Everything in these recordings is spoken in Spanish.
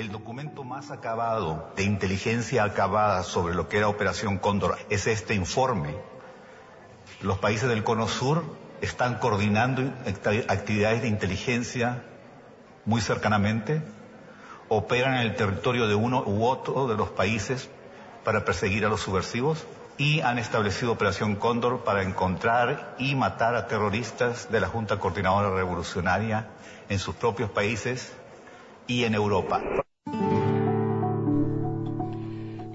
El documento más acabado, de inteligencia acabada sobre lo que era Operación Cóndor, es este informe. Los países del Cono Sur están coordinando actividades de inteligencia muy cercanamente, operan en el territorio de uno u otro de los países para perseguir a los subversivos y han establecido Operación Cóndor para encontrar y matar a terroristas de la Junta Coordinadora Revolucionaria en sus propios países y en Europa.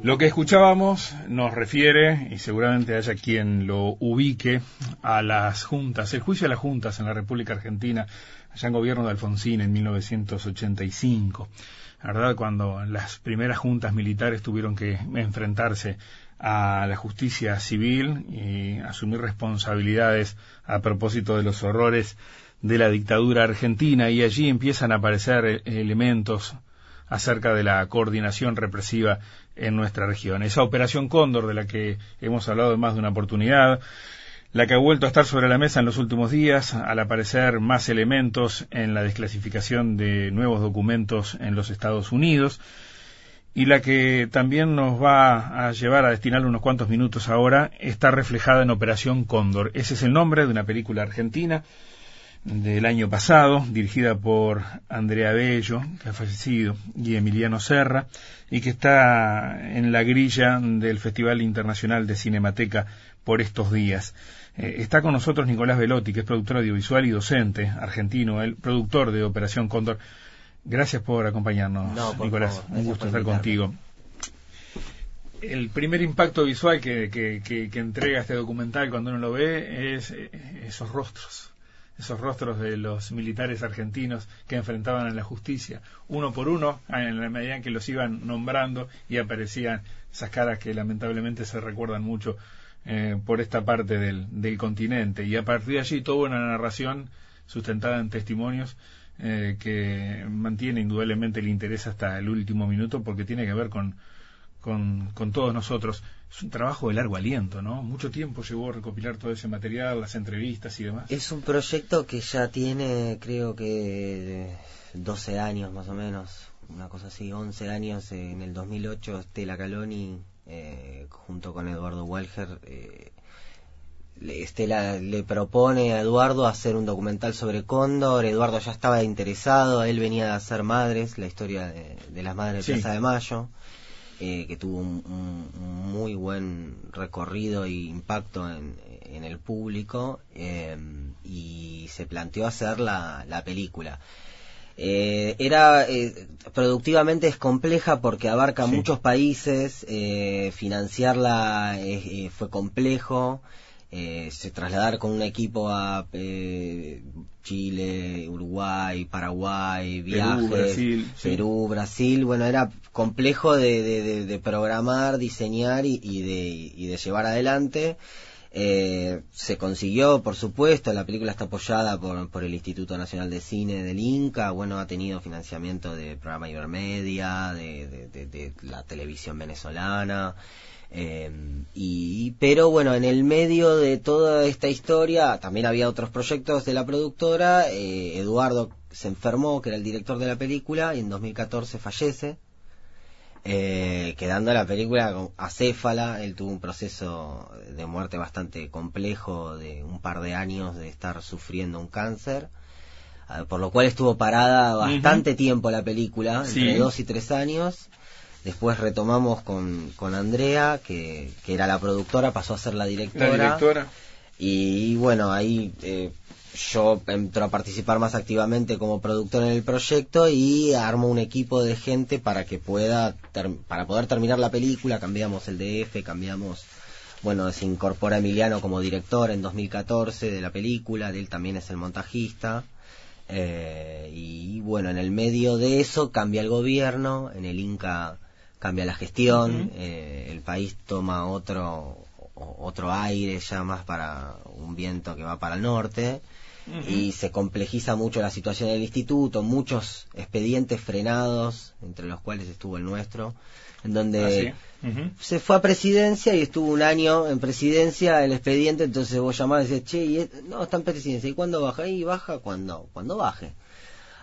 Lo que escuchábamos nos refiere, y seguramente haya quien lo ubique, a las juntas, el juicio de las juntas en la República Argentina, allá en gobierno de Alfonsín en 1985. La verdad, cuando las primeras juntas militares tuvieron que enfrentarse a la justicia civil y asumir responsabilidades a propósito de los horrores de la dictadura argentina y allí empiezan a aparecer elementos acerca de la coordinación represiva en nuestra región. Esa operación Cóndor de la que hemos hablado en más de una oportunidad, la que ha vuelto a estar sobre la mesa en los últimos días al aparecer más elementos en la desclasificación de nuevos documentos en los Estados Unidos y la que también nos va a llevar a destinar unos cuantos minutos ahora está reflejada en Operación Cóndor. Ese es el nombre de una película argentina del año pasado, dirigida por Andrea Bello, que ha fallecido, y Emiliano Serra, y que está en la grilla del Festival Internacional de Cinemateca por estos días. Eh, está con nosotros Nicolás Velotti, que es productor audiovisual y docente argentino, el productor de Operación Cóndor. Gracias por acompañarnos, Nicolás. Un gusto estar contigo. El primer impacto visual que, que, que entrega este documental cuando uno lo ve es eh, esos rostros esos rostros de los militares argentinos que enfrentaban a la justicia, uno por uno, en la medida en que los iban nombrando y aparecían esas caras que lamentablemente se recuerdan mucho eh, por esta parte del, del, continente. Y a partir de allí toda una narración sustentada en testimonios eh, que mantiene indudablemente el interés hasta el último minuto porque tiene que ver con, con, con todos nosotros es un trabajo de largo aliento, ¿no? Mucho tiempo llevó a recopilar todo ese material, las entrevistas y demás. Es un proyecto que ya tiene, creo que, 12 años más o menos, una cosa así, 11 años. En el 2008, Estela Caloni, eh, junto con Eduardo Walger, eh, Estela le propone a Eduardo hacer un documental sobre Cóndor. Eduardo ya estaba interesado, él venía de hacer Madres, la historia de, las Madres de Plaza de Mayo. Eh, que tuvo un, muy buen recorrido e impacto en, el público eh, y se planteó hacer la, película. Eh, era productivamente es compleja porque abarca muchos países, financiarla fue complejo, se trasladar con un equipo a Chile, Uruguay, Paraguay, viajes, Perú, Brasil, bueno, era complejo de, de, programar, diseñar y, de, y de llevar adelante. Eh, se consiguió, por supuesto, la película está apoyada por, por, el Instituto Nacional de Cine del Inca, bueno, ha tenido financiamiento de programa Ibermedia, de, de la televisión venezolana. Eh, y, pero bueno, en el medio de toda esta historia también había otros proyectos de la productora. Eh, Eduardo se enfermó, que era el director de la película, y en 2014 fallece, eh, quedando la película acéfala. Él tuvo un proceso de muerte bastante complejo de un par de años de estar sufriendo un cáncer. Ah, por lo cual estuvo parada bastante tiempo la película, entre dos y tres años. Después retomamos con, con Andrea, que, que, era la productora, pasó a ser la directora. La directora. Y, bueno, ahí eh, yo entro a participar más activamente como productor en el proyecto y armo un equipo de gente para que pueda, para poder terminar la película. Cambiamos el DF, cambiamos, bueno, se incorpora Emiliano como director en 2014 de la película, de él también es el montajista. Eh, y bueno, en el medio de eso cambia el gobierno, en el Inca cambia la gestión, eh, el país toma otro otro aire ya más para un viento que va para el norte y se complejiza mucho la situación del instituto, muchos expedientes frenados, entre los cuales estuvo el nuestro, en donde ah, se fue a presidencia y estuvo un año en presidencia el expediente, entonces vos llamás y decís, che, no, está en presidencia, ¿y cuándo baja? Y baja cuando, cuando baje.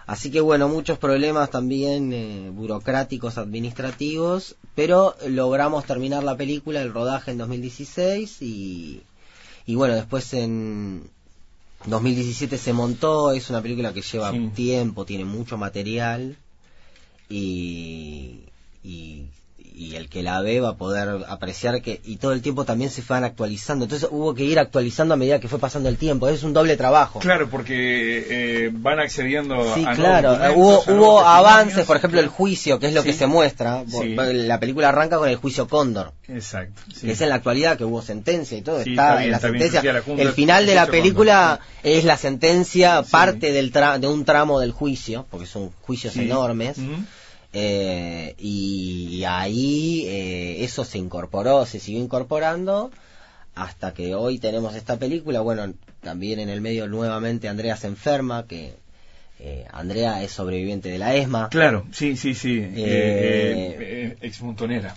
Así que bueno, muchos problemas también eh, burocráticos, administrativos, pero logramos terminar la película, el rodaje en 2016 y, y bueno, después en 2017 se montó, es una película que lleva tiempo, tiene mucho material y, y y el que la ve va a poder apreciar que y todo el tiempo también se van actualizando. Entonces hubo que ir actualizando a medida que fue pasando el tiempo. Es un doble trabajo. Claro porque eh, van accediendo sí claro. hubo hubo avances por ejemplo el juicio que es lo que se muestra. La película arranca con el juicio Cóndor. Exacto que es en la actualidad que hubo sentencia y todo. Está, en la sentencia. El final de la película es la sentencia parte del de un tramo del juicio porque son juicios enormes eh, y ahí eh, eso se incorporó, se siguió incorporando hasta que hoy tenemos esta película. Bueno, también en el medio nuevamente Andrea se enferma, que eh, Andrea es sobreviviente de la ESMA. Claro, sí, sí, sí. Eh, eh, eh ex montonera.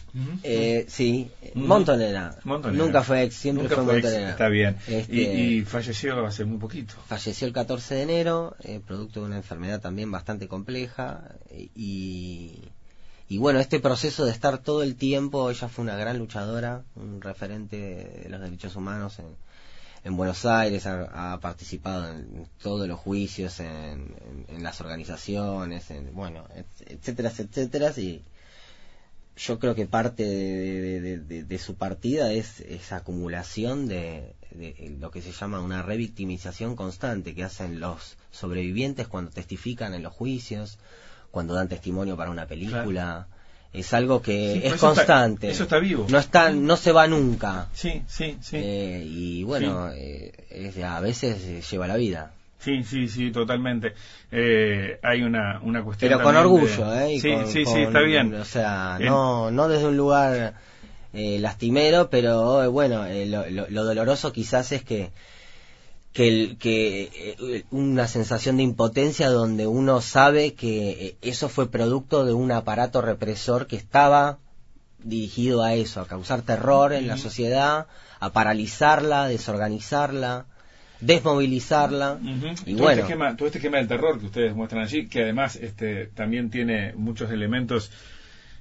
sí, montonera. Nunca fue ex, siempre fue, montonera. está bien. Este, y, falleció hace muy poquito. Falleció el 14 de enero, producto de una enfermedad también bastante compleja. Y, y bueno, este proceso de estar todo el tiempo, ella fue una gran luchadora, un referente de los derechos humanos en en Buenos Aires, ha, participado en todos los juicios, en, las organizaciones, en, bueno, etcétera, etcétera, y yo creo que parte de, su partida es esa acumulación de, lo que se llama una revictimización constante que hacen los sobrevivientes cuando testifican en los juicios, cuando dan testimonio para una película es algo que es constante. eso está vivo. No está, no se va nunca. Sí, sí, sí. Eh, y bueno, eh, a veces lleva la vida. Sí, sí, sí, totalmente. Eh, hay una, una cuestión. Pero con orgullo, ¿eh? sí, sí, sí, está bien. O sea, no, no desde un lugar lastimero, pero bueno, lo doloroso quizás es que que, que eh, una sensación de impotencia donde uno sabe que eh, eso fue producto de un aparato represor que estaba dirigido a eso, a causar terror en la sociedad, a paralizarla, desorganizarla, desmovilizarla. Y todo Este esquema, todo este esquema del terror que ustedes muestran allí, que además este, también tiene muchos elementos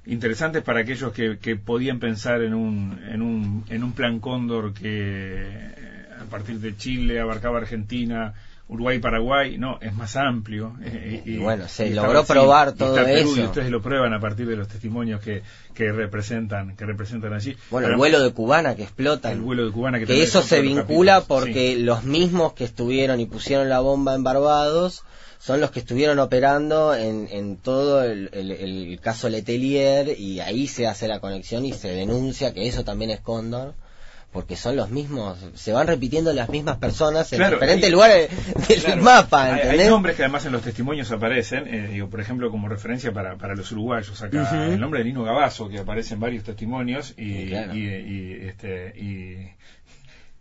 interesantes para aquellos que, que podían pensar en un, en un, en un plan cóndor que a partir de Chile, abarcaba Argentina, Uruguay, Paraguay, no, es más amplio. Eh, y, bueno, se logró probar todo eso. Y ustedes lo prueban a partir de los testimonios que, que representan que representan allí. Bueno, el vuelo de Cubana que explota. El vuelo de Cubana que, que eso se vincula porque los mismos que estuvieron y pusieron la bomba en Barbados son los que estuvieron operando en, en todo el, el caso Letelier y ahí se hace la conexión y se denuncia que eso también es Cóndor porque son los mismos, se van repitiendo las mismas personas en diferentes lugares del mapa. Hay, nombres que además en los testimonios aparecen, eh, digo, por ejemplo, como referencia para, para los uruguayos acá, el nombre de Nino Gabazo, que aparece en varios testimonios y, y, este, y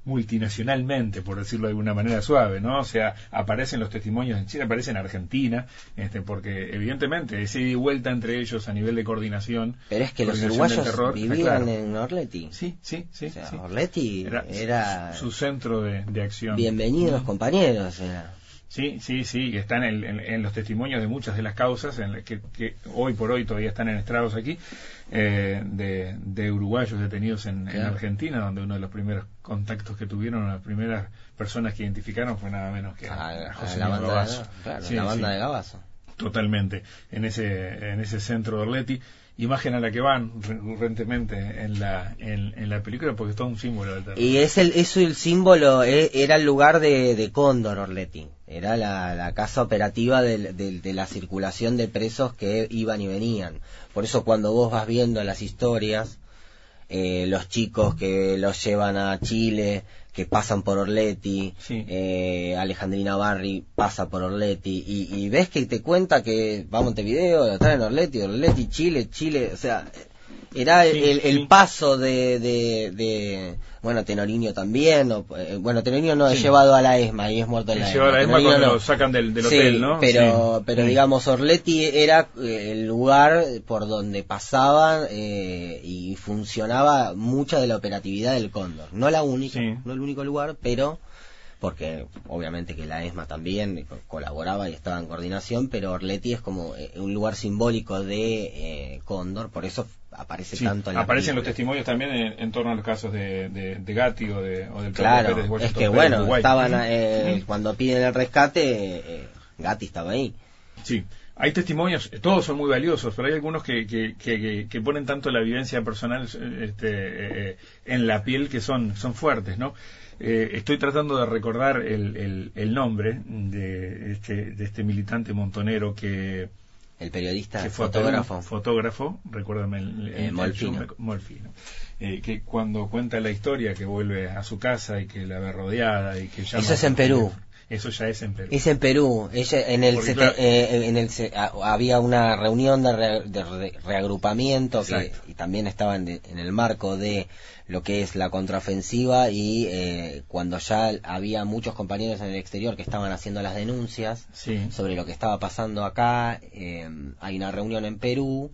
multinacionalmente, por decirlo de alguna manera suave, ¿no? O sea, aparecen los testimonios en Chile, aparecen en Argentina, este, porque evidentemente ese ida y vuelta entre ellos a nivel de coordinación. Pero es que los uruguayos vivían en Orleti. Sí, sí, sí. Orleti era, su, centro de, acción. Bienvenidos compañeros. Sí, sí, sí, que están en, los testimonios de muchas de las causas en que, que, hoy por hoy todavía están en estrados aquí, eh, de, uruguayos detenidos en, Argentina, donde uno de los primeros contactos que tuvieron, las primeras personas que identificaron fue nada menos que a, José la banda, De, la banda de Gabazo. Totalmente, en ese, en ese centro de Orleti imagen a la que van recurrentemente en la, en, la película porque es todo un símbolo Y es el, el símbolo, eh, era el lugar de, de Cóndor Orleti, era la, la casa operativa de, de, la circulación de presos que iban y venían. Por eso cuando vos vas viendo las historias, eh, los chicos que los llevan a Chile, que pasan por Orleti, eh, Alejandrina Barri pasa por Orleti, y, ves que te cuenta que va a Montevideo, está en Orleti, Orleti, Chile, Chile, o sea, era el, paso de, de, bueno Tenorinio también eh, bueno Tenorinio no es llevado a la ESMA y es muerto en la ESMA, a la ESMA. Cuando lo sacan del, hotel no pero pero digamos Orleti era eh, el lugar por donde pasaban eh, y funcionaba mucha de la operatividad del Cóndor. No la única no el único lugar pero porque obviamente que la ESMA también colaboraba y estaba en coordinación, pero Orleti es como eh, un lugar simbólico de eh, Cóndor, por eso aparece tanto en la Aparecen los testimonios también en, torno a los casos de, de, Gatti o, de, o del Claro, es que bueno, estaban eh, cuando piden el rescate, Gatti estaba ahí. Sí. Hay testimonios, todos son muy valiosos, pero hay algunos que, que, que, ponen tanto la vivencia personal este, en la piel que son, son fuertes, ¿no? Eh, estoy tratando de recordar el, el, nombre de este, de este militante montonero que... El periodista, fotógrafo. Fotógrafo, recuérdame el, eh, Molfino. Molfino. Eh, que cuando cuenta la historia que vuelve a su casa y que la ve rodeada y que Eso es en Perú. Eso ya es en Perú. Es en Perú. Ella, en el, en el había una reunión de, reagrupamiento que, y también estaban en el marco de lo que es la contraofensiva y eh, cuando ya había muchos compañeros en el exterior que estaban haciendo las denuncias sobre lo que estaba pasando acá, eh, hay una reunión en Perú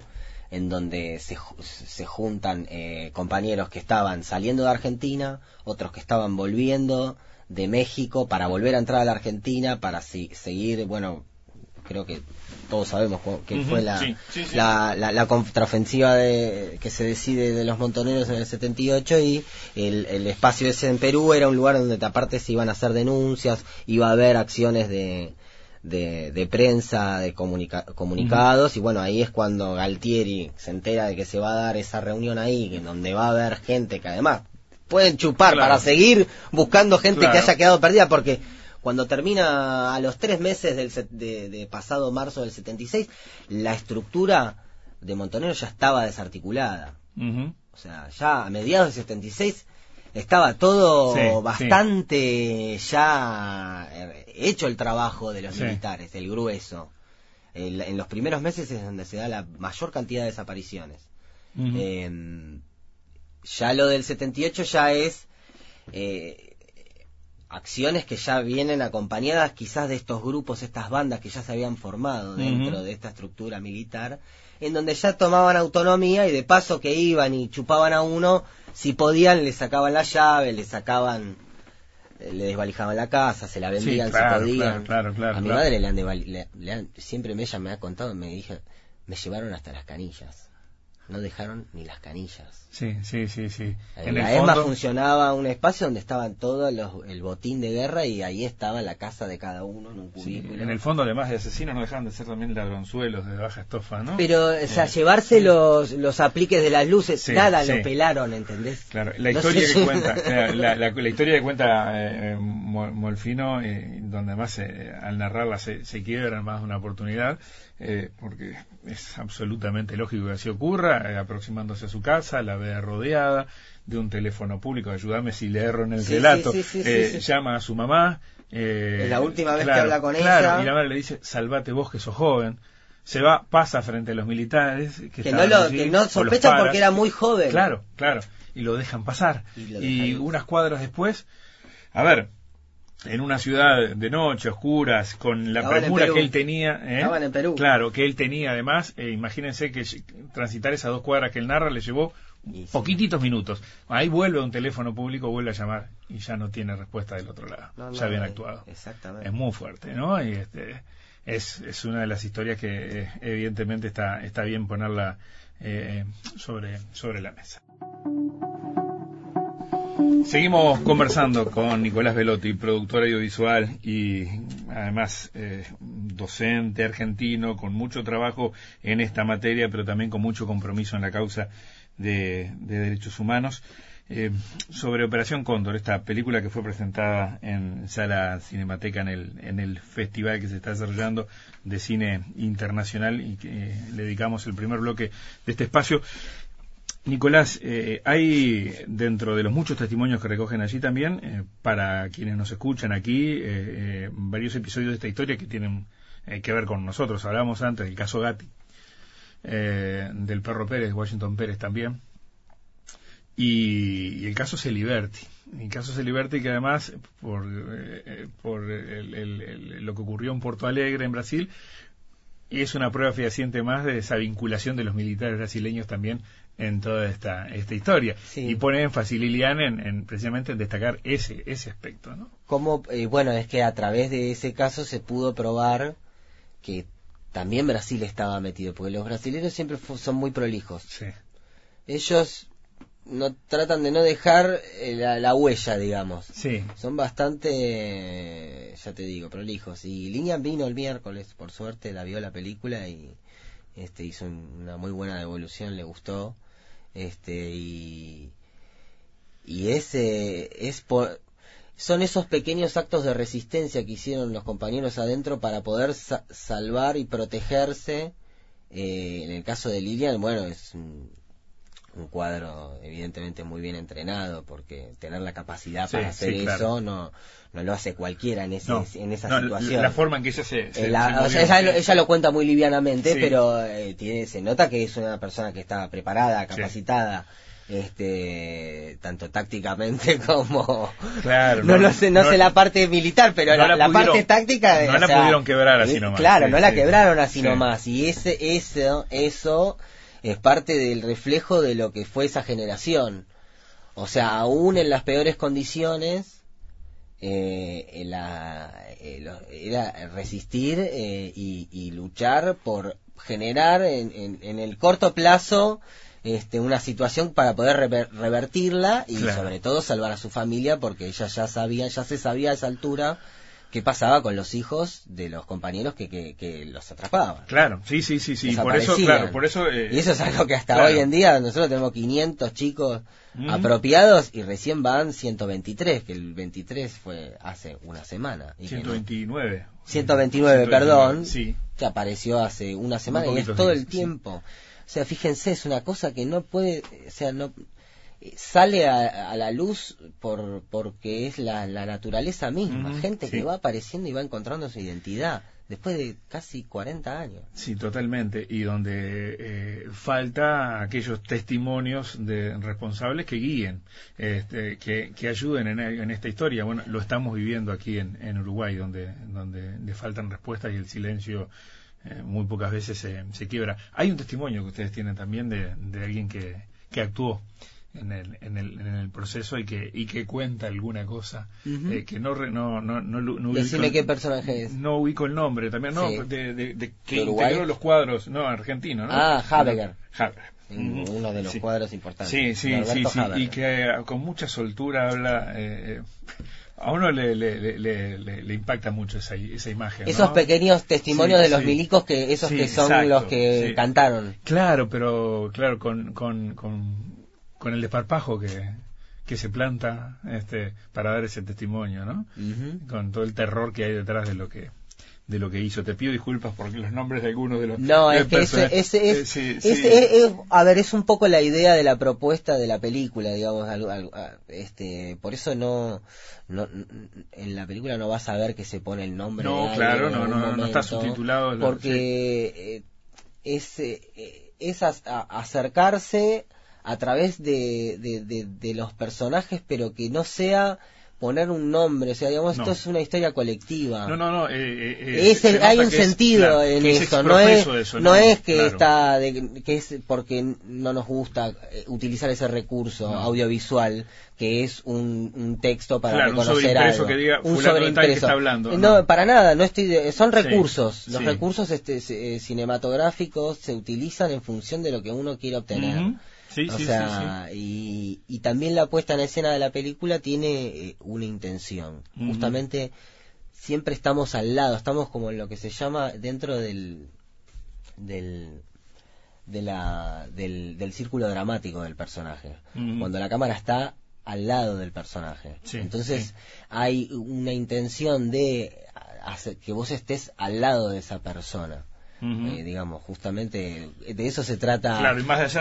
en donde se, se juntan eh, compañeros que estaban saliendo de Argentina, otros que estaban volviendo de México para volver a entrar a la Argentina, para seguir, bueno, creo que todos sabemos que fue la, la, la, contraofensiva de, que se decide de los montoneros en el 78 y el, el, espacio ese en Perú era un lugar donde aparte se iban a hacer denuncias, iba a haber acciones de, de, prensa, de comunicados, y bueno, ahí es cuando Galtieri se entera de que se va a dar esa reunión ahí, en donde va a haber gente que además pueden chupar para seguir buscando gente que haya quedado perdida, porque cuando termina a los tres meses del, de, pasado marzo del 76, la estructura de Montonero ya estaba desarticulada. O sea, ya a mediados del 76 estaba todo bastante ya eh, hecho el trabajo de los militares, el grueso. en los primeros meses es donde se da la mayor cantidad de desapariciones. Em, ya lo del 78 ya es eh, acciones que ya vienen acompañadas quizás de estos grupos, estas bandas que ya se habían formado dentro de esta estructura militar, en donde ya tomaban autonomía y de paso que iban y chupaban a uno, si podían le sacaban la llave, le sacaban, eh, le desvalijaban la casa, se la vendían si podían. a mi madre le han, siempre ella me ha contado, me dije, me llevaron hasta las canillas no dejaron ni las canillas. Sí, sí, sí, sí. En la ESMA funcionaba un espacio donde estaban todos los, el botín de guerra y ahí estaba la casa de cada uno en un cubículo. en el fondo, además de asesinos, no dejaban de ser también ladronzuelos de baja estofa, ¿no? Pero, o sea, eh, llevarse los, los apliques de las luces, nada lo pelaron, ¿entendés? Claro, la historia que cuenta, la, la, historia que cuenta eh, Molfino, eh, donde además al narrarla se, se quiebra más una oportunidad, eh, porque es absolutamente lógico que así ocurra, eh, aproximándose a su casa, la ve rodeada de un teléfono público, ayúdame si le erro en el relato, eh, llama a su mamá. es la última vez que habla con ella. Y la madre le dice, salvate vos que sos joven. Se va, pasa frente a los militares. Que, no, lo, que no sospecha porque era muy joven. Claro, claro. Y lo dejan pasar. y unas cuadras después, a ver, en una ciudad de noche, oscuras, con la premura que él tenía. ¿eh? en Perú. Claro, que él tenía además. Eh, imagínense que transitar esas dos cuadras que él narra le llevó poquititos minutos. Ahí vuelve a un teléfono público, vuelve a llamar y ya no tiene respuesta del otro lado. ya habían actuado. Exactamente. Es muy fuerte, ¿no? Y este, es, es una de las historias que eh, evidentemente está, está bien ponerla eh, sobre, sobre la mesa. Seguimos conversando con Nicolás Velotti, productor audiovisual y además eh, docente argentino con mucho trabajo en esta materia, pero también con mucho compromiso en la causa de, derechos humanos. Eh, sobre Operación Cóndor, esta película que fue presentada en Sala Cinemateca en el, en el festival que se está desarrollando de cine internacional y que eh, le dedicamos el primer bloque de este espacio. Nicolás, eh, hay dentro de los muchos testimonios que recogen allí también, eh, para quienes nos escuchan aquí, eh, varios episodios de esta historia que tienen que ver con nosotros. Hablábamos antes del caso Gatti, del perro Pérez, Washington Pérez también, y, el caso Celiberti. El caso Celiberti que además, por, por lo que ocurrió en Porto Alegre, en Brasil, es una prueba fehaciente más de esa vinculación de los militares brasileños también en toda esta, esta historia. Y pone énfasis Lilian en, precisamente en destacar ese, ese aspecto. ¿no? Como, eh, bueno, es que a través de ese caso se pudo probar que también Brasil estaba metido, porque los brasileños siempre son muy prolijos. Ellos no tratan de no dejar eh, la, huella, digamos. Sí. Son bastante, ya te digo, prolijos. Y Linian vino el miércoles, por suerte, la vio la película y este hizo una muy buena devolución, le gustó. Este y y ese es por son esos pequeños actos de resistencia que hicieron los compañeros adentro para poder salvar y protegerse. Eh, en el caso de Lilian, bueno, es un, cuadro evidentemente muy bien entrenado, porque tener la capacidad para hacer eso no, no lo hace cualquiera en, ese, en esa situación. La, forma en que ella se... ella, lo, cuenta muy livianamente, pero eh, tiene, se nota que es una persona que está preparada, capacitada este tanto tácticamente como claro, no, no, sé no, sé la parte militar pero la, parte táctica no la pudieron quebrar así nomás claro no la quebraron así nomás y ese eso eso es parte del reflejo de lo que fue esa generación. O sea aún en las peores condiciones eh, la, eh, era resistir eh, y, luchar por generar en, en el corto plazo este, una situación para poder revertirla y sobre todo salvar a su familia porque ella ya sabía, ya se sabía a esa altura qué pasaba con los hijos de los compañeros que, que, los atrapaban. Claro, sí, sí, sí, sí. Por eso, claro, por eso. Eh, y eso es algo que hasta hoy en día nosotros tenemos 500 chicos apropiados y recién van 123, que el 23 fue hace una semana. Y 129. 129, perdón. Sí. Que apareció hace una semana y es todo el tiempo. O sea, fíjense, es una cosa que no puede, o sea, no sale a, la luz por porque es la, naturaleza misma, gente que va apareciendo y va encontrando su identidad después de casi 40 años. Sí, totalmente, y donde eh, falta aquellos testimonios de responsables que guíen, este, que, que, ayuden en, en, esta historia. Bueno, lo estamos viviendo aquí en, en Uruguay, donde, donde le faltan respuestas y el silencio eh, muy pocas veces se, se, quiebra. Hay un testimonio que ustedes tienen también de, de alguien que, que actuó en el, en el, en el proceso y que, y que cuenta alguna cosa eh, que no, no, no, no, no Decime qué personaje es. No ubico el nombre también, no, de, de, de, que integró los cuadros, no, argentino, ¿no? Ah, Habeger. Uno de los cuadros importantes. Sí, sí, sí, sí, y que con mucha soltura habla. Eh, a uno le, le, le, le, impacta mucho esa, esa imagen. Esos pequeños testimonios de los milicos que esos que son los que cantaron. Claro, pero claro, con, con, con, con el desparpajo que, que se planta este, para dar ese testimonio, ¿no? Con todo el terror que hay detrás de lo que de lo que hizo. Te pido disculpas por los nombres de algunos de los. No, es que ese, ese es, eh, a ver, es un poco la idea de la propuesta de la película, digamos, este, por eso no, no, en la película no vas a ver que se pone el nombre. No, claro, no, no, no está subtitulado. Porque eh, es, eh, es acercarse a través de, de, de los personajes, pero que no sea poner un nombre, o sea, digamos, esto es una historia colectiva. No, no, no. Eh, eh, eh hay un sentido en eso, no es, no, es que está, de, que es porque no nos gusta eh, utilizar ese recurso audiovisual que es un, un texto para reconocer un algo. Que diga, un sobreimpreso. Que está hablando, no, para nada, no estoy, son recursos. Los recursos este, cinematográficos se utilizan en función de lo que uno quiere obtener. Sí, o sea, Y, y, también la puesta en escena de la película tiene eh, una intención. Justamente siempre estamos al lado, estamos como en lo que se llama dentro del del de la, del, del círculo dramático del personaje. Cuando la cámara está al lado del personaje. Entonces hay una intención de hacer que vos estés al lado de esa persona. Eh, digamos, justamente de eso se trata.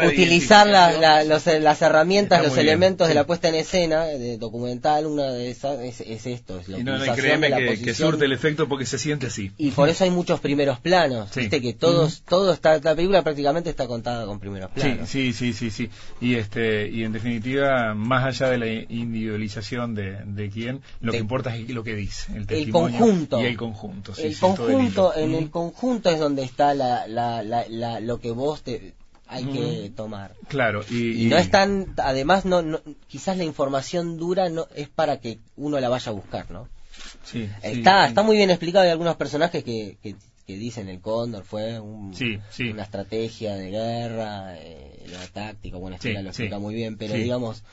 utilizar las herramientas, los elementos de la puesta en escena de documental, una de esas es, esto. Es la y no, que, que, surte el efecto porque se siente así. Y por eso hay muchos primeros planos. Viste que todos, todo está, la película prácticamente está contada con primeros planos. Sí, sí, sí, sí, Y este, y en definitiva, más allá de la individualización de, de quién, lo que importa es lo que dice, el, conjunto. Y el conjunto. el conjunto, en el conjunto es donde está la, la, la, lo que vos te, hay que tomar. Claro, y, no es tan, además, no, quizás la información dura no es para que uno la vaya a buscar, ¿no? Sí, está, está muy bien explicado. Hay algunos personajes que, que, dicen el cóndor fue una estrategia de guerra, eh, la táctica, bueno, Estela lo explica muy bien, pero digamos,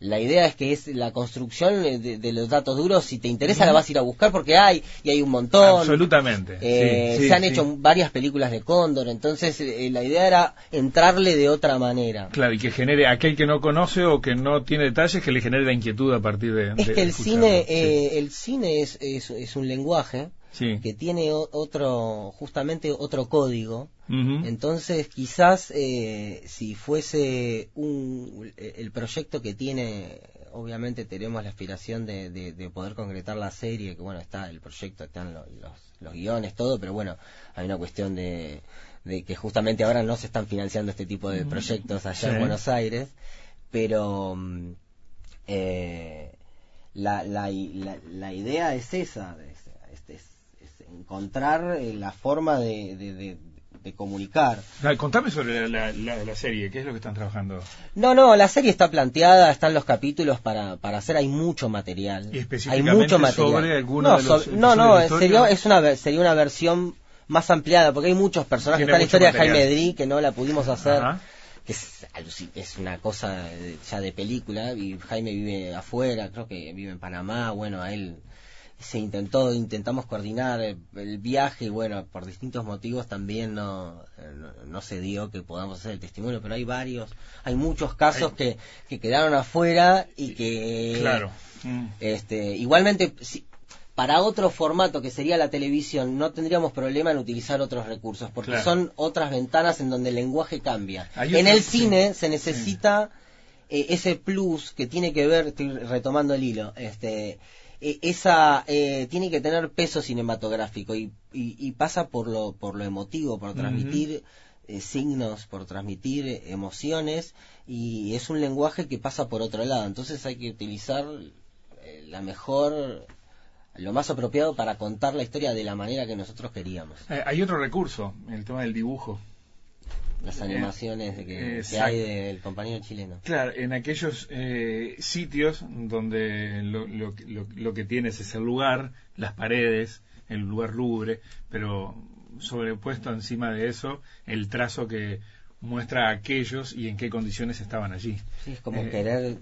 la idea es que es la construcción de, los datos duros. Si te interesa, la vas a ir a buscar porque hay, y hay un montón. Absolutamente. Eh, se han hecho varias películas de Cóndor, entonces eh, la idea era entrarle de otra manera. Claro, y que genere aquel que no conoce o que no tiene detalles, que le genere la inquietud a partir de. Es que el cine, eh, el cine es, es, un lenguaje que tiene otro, justamente otro código. Entonces, quizás eh, si fuese un, el proyecto que tiene, obviamente tenemos la aspiración de, de, poder concretar la serie, que bueno, está el proyecto, están los, los, guiones, todo, pero bueno, hay una cuestión de, de, que justamente ahora no se están financiando este tipo de proyectos allá en Buenos Aires, pero eh, la, la, la, idea es esa, es, encontrar eh, la forma de, de, comunicar. contame sobre la, la, serie, ¿qué es lo que están trabajando? No, no, la serie está planteada, están los capítulos para, para hacer, hay mucho material. ¿Y específicamente hay mucho material. sobre alguno no, de los, No, no, sería, es una, sería una versión más ampliada, porque hay muchos personajes. Está la historia de Jaime Dri, que no la pudimos hacer. que es, es una cosa ya de película, y Jaime vive afuera, creo que vive en Panamá, bueno, a él se intentó, intentamos coordinar el viaje y bueno, por distintos motivos también no, no, se dio que podamos hacer el testimonio, pero hay varios, hay muchos casos que, que quedaron afuera y que... Claro. Este, igualmente, para otro formato que sería la televisión, no tendríamos problema en utilizar otros recursos, porque son otras ventanas en donde el lenguaje cambia. en el cine se necesita eh, ese plus que tiene que ver, estoy retomando el hilo, este e, esa eh, tiene que tener peso cinematográfico y, y, pasa por lo por lo emotivo por transmitir eh, signos por transmitir emociones y es un lenguaje que pasa por otro lado. Entonces hay que utilizar eh, la mejor lo más apropiado para contar la historia de la manera que nosotros queríamos. Hay otro recurso el tema del dibujo las eh, animaciones de que, hay del compañero chileno. Claro, en aquellos eh, sitios donde lo, lo, lo, que tienes es el lugar, las paredes, el lugar lubre, pero sobrepuesto encima de eso el trazo que muestra a aquellos y en qué condiciones estaban allí. Sí, es como eh, querer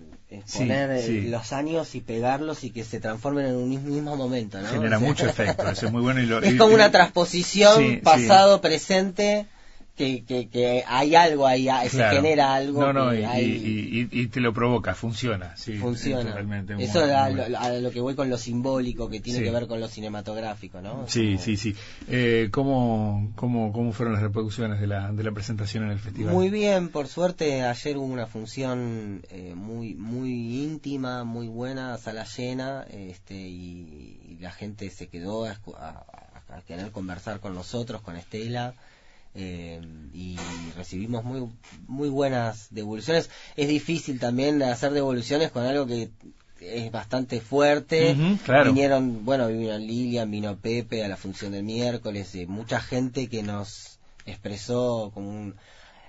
poner los años y pegarlos y que se transformen en un mismo momento, ¿no? Genera mucho efecto, eso es muy bueno. Y es como una transposición pasado-presente que, que, hay algo ahí, se genera algo. No, no, y, te lo provoca, funciona. Sí, funciona. Eso es a, lo, que voy con lo simbólico, que tiene que ver con lo cinematográfico, ¿no? Sí, sí, sí. Eh, ¿cómo, cómo, ¿Cómo fueron las reproducciones de la, de la presentación en el festival? Muy bien, por suerte, ayer hubo una función eh, muy, muy íntima, muy buena, sala llena, este, y, la gente se quedó a, a querer conversar con nosotros, con Estela. Eh, y recibimos muy muy buenas devoluciones. Es difícil también hacer devoluciones con algo que es bastante fuerte. Vinieron, bueno, vino Lilian, vino Pepe a la función del miércoles, y mucha gente que nos expresó como un...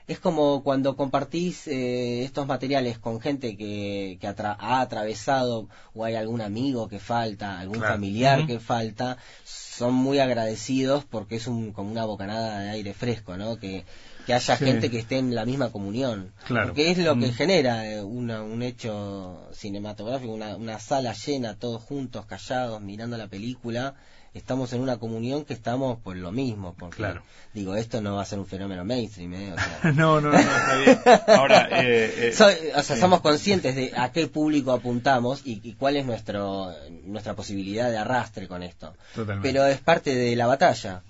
Es como cuando compartís eh, estos materiales con gente que, que ha atravesado o hay algún amigo que falta, algún familiar que falta, son muy agradecidos porque es un, como una bocanada de aire fresco, ¿no? Que, que haya gente que esté en la misma comunión. Claro. Porque es lo que mm. genera eh, una, un hecho cinematográfico, una, una sala llena, todos juntos, callados, mirando la película estamos en una comunión que estamos por lo mismo. Porque, claro. digo, esto no va a ser un fenómeno mainstream. ¿eh? no, no, no, está bien. Ahora, eh, eh, o sea, somos conscientes de a qué público apuntamos y, cuál es nuestro nuestra posibilidad de arrastre con esto. Totalmente. Pero es parte de la batalla.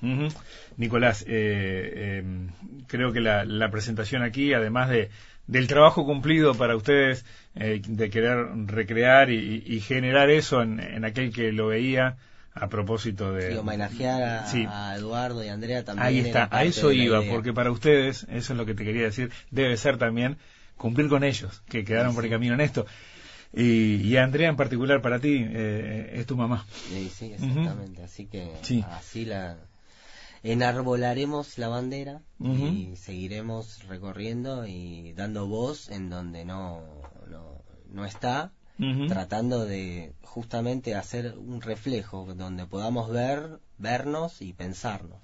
Nicolás, em, creo que la, la presentación aquí, además de del trabajo cumplido para ustedes de querer recrear y, generar eso en, en, aquel que lo veía a propósito de... Y homenajear a, Eduardo y Andrea también. Ahí está, a eso iba, porque para ustedes, eso es lo que te quería decir, debe ser también cumplir con ellos, que quedaron por el camino en esto. Y, y, Andrea en particular para ti, eh, es tu mamá. Sí, sí, exactamente. Así que así la... enarbolaremos la bandera y seguiremos recorriendo y dando voz en donde no, no, está, tratando de justamente hacer un reflejo donde podamos ver, vernos y pensarnos.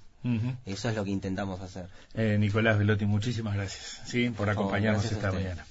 Eso es lo que intentamos hacer. Eh, Nicolás Velotti, muchísimas gracias ¿sí? por acompañarnos esta mañana.